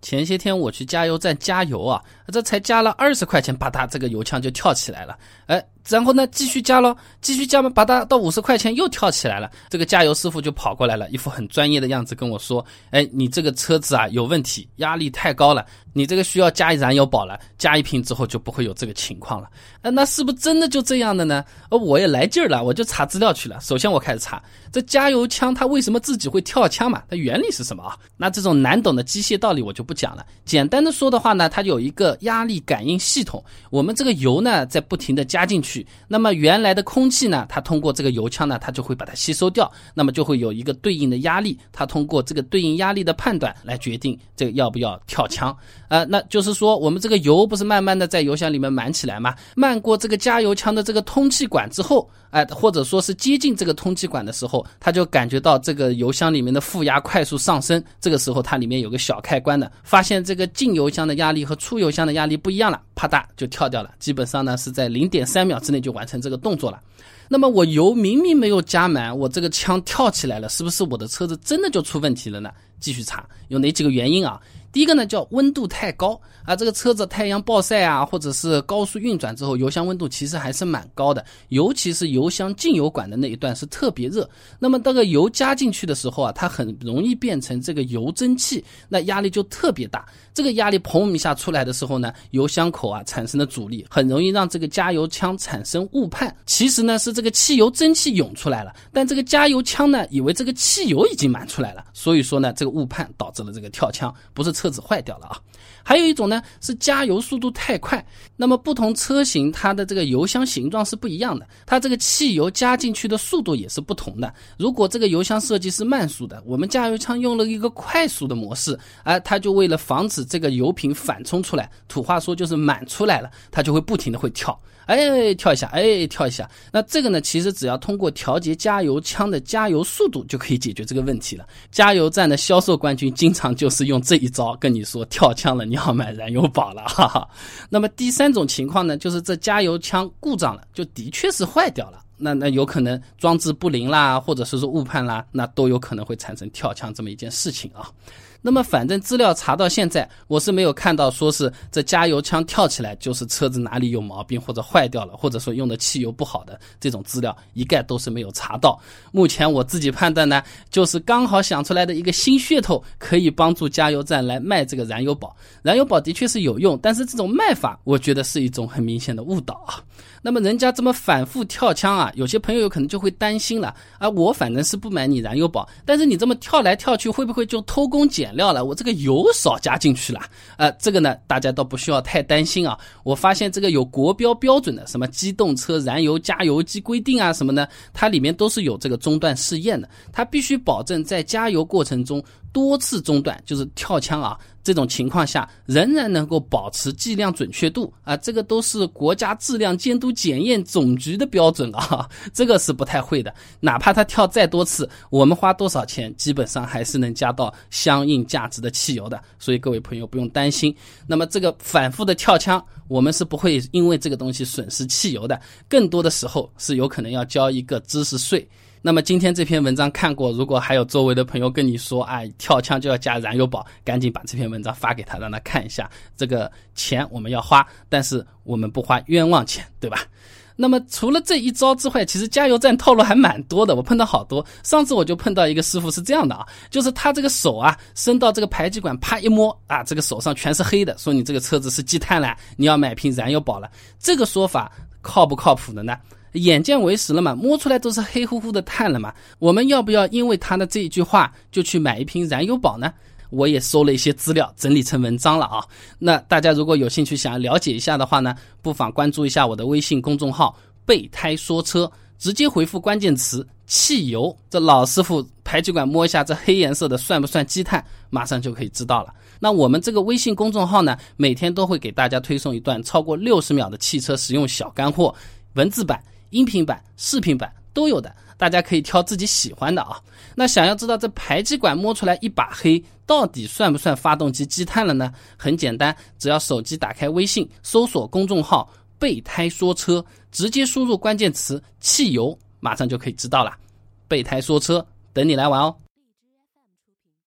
前些天我去加油站加油啊，这才加了二十块钱，吧嗒，这个油枪就跳起来了。哎，然后呢，继续加咯，继续加嘛，把它，到五十块钱又跳起来了。这个加油师傅就跑过来了，一副很专业的样子跟我说：“哎，你这个车子啊有问题，压力太高了，你这个需要加一燃油宝了。加一瓶之后就不会有这个情况了。”哎，那是不是真的就这样的呢？呃，我也来劲儿了，我就查资料去了。首先我开始查这加油枪它为什么自己会跳枪嘛？它原理是什么啊？那这种难懂的机械道理我就。不讲了，简单的说的话呢，它有一个压力感应系统。我们这个油呢，在不停的加进去，那么原来的空气呢，它通过这个油枪呢，它就会把它吸收掉，那么就会有一个对应的压力，它通过这个对应压力的判断来决定这个要不要跳枪。呃，那就是说，我们这个油不是慢慢的在油箱里面满起来吗？漫过这个加油枪的这个通气管之后，哎，或者说是接近这个通气管的时候，它就感觉到这个油箱里面的负压快速上升，这个时候它里面有个小开关的。发现这个进油箱的压力和出油箱的压力不一样了，啪嗒就跳掉了。基本上呢是在零点三秒之内就完成这个动作了。那么我油明明没有加满，我这个枪跳起来了，是不是我的车子真的就出问题了呢？继续查，有哪几个原因啊？第一个呢叫温度太高啊，这个车子太阳暴晒啊，或者是高速运转之后，油箱温度其实还是蛮高的，尤其是油箱进油管的那一段是特别热。那么这个油加进去的时候啊，它很容易变成这个油蒸汽，那压力就特别大。这个压力砰一下出来的时候呢，油箱口啊产生的阻力很容易让这个加油枪产生误判。其实呢是这个汽油蒸汽涌出来了，但这个加油枪呢以为这个汽油已经满出来了，所以说呢这个误判导致了这个跳枪，不是。车子坏掉了啊，还有一种呢是加油速度太快。那么不同车型它的这个油箱形状是不一样的，它这个汽油加进去的速度也是不同的。如果这个油箱设计是慢速的，我们加油枪用了一个快速的模式，哎，它就为了防止这个油瓶反冲出来，土话说就是满出来了，它就会不停的会跳。哎，跳一下，哎，跳一下。那这个呢，其实只要通过调节加油枪的加油速度，就可以解决这个问题了。加油站的销售冠军经常就是用这一招跟你说跳枪了，你要买燃油宝了，哈哈。那么第三种情况呢，就是这加油枪故障了，就的确是坏掉了。那那有可能装置不灵啦，或者是说误判啦，那都有可能会产生跳枪这么一件事情啊。那么反正资料查到现在，我是没有看到说是这加油枪跳起来就是车子哪里有毛病或者坏掉了，或者说用的汽油不好的这种资料一概都是没有查到。目前我自己判断呢，就是刚好想出来的一个新噱头，可以帮助加油站来卖这个燃油宝。燃油宝的确是有用，但是这种卖法我觉得是一种很明显的误导啊。那么人家这么反复跳枪啊，有些朋友有可能就会担心了啊，我反正是不买你燃油宝，但是你这么跳来跳去，会不会就偷工减料了？我这个油少加进去了，呃，这个呢，大家倒不需要太担心啊。我发现这个有国标标准的，什么机动车燃油加油机规定啊什么呢？它里面都是有这个中断试验的，它必须保证在加油过程中。多次中断就是跳枪啊，这种情况下仍然能够保持计量准确度啊，这个都是国家质量监督检验总局的标准啊，这个是不太会的。哪怕他跳再多次，我们花多少钱，基本上还是能加到相应价值的汽油的。所以各位朋友不用担心。那么这个反复的跳枪，我们是不会因为这个东西损失汽油的，更多的时候是有可能要交一个知识税。那么今天这篇文章看过，如果还有周围的朋友跟你说，哎，跳枪就要加燃油宝，赶紧把这篇文章发给他，让他看一下。这个钱我们要花，但是我们不花冤枉钱，对吧？那么除了这一招之外，其实加油站套路还蛮多的，我碰到好多。上次我就碰到一个师傅是这样的啊，就是他这个手啊伸到这个排气管，啪一摸啊，这个手上全是黑的，说你这个车子是积碳了，你要买瓶燃油宝了。这个说法靠不靠谱的呢？眼见为实了嘛，摸出来都是黑乎乎的碳了嘛。我们要不要因为他的这一句话就去买一瓶燃油宝呢？我也搜了一些资料，整理成文章了啊。那大家如果有兴趣想要了解一下的话呢，不妨关注一下我的微信公众号“备胎说车”，直接回复关键词“汽油”，这老师傅排气管摸一下这黑颜色的算不算积碳，马上就可以知道了。那我们这个微信公众号呢，每天都会给大家推送一段超过六十秒的汽车实用小干货，文字版。音频版、视频版都有的，大家可以挑自己喜欢的啊。那想要知道这排气管摸出来一把黑，到底算不算发动机积碳了呢？很简单，只要手机打开微信，搜索公众号“备胎说车”，直接输入关键词“汽油”，马上就可以知道了。备胎说车，等你来玩哦。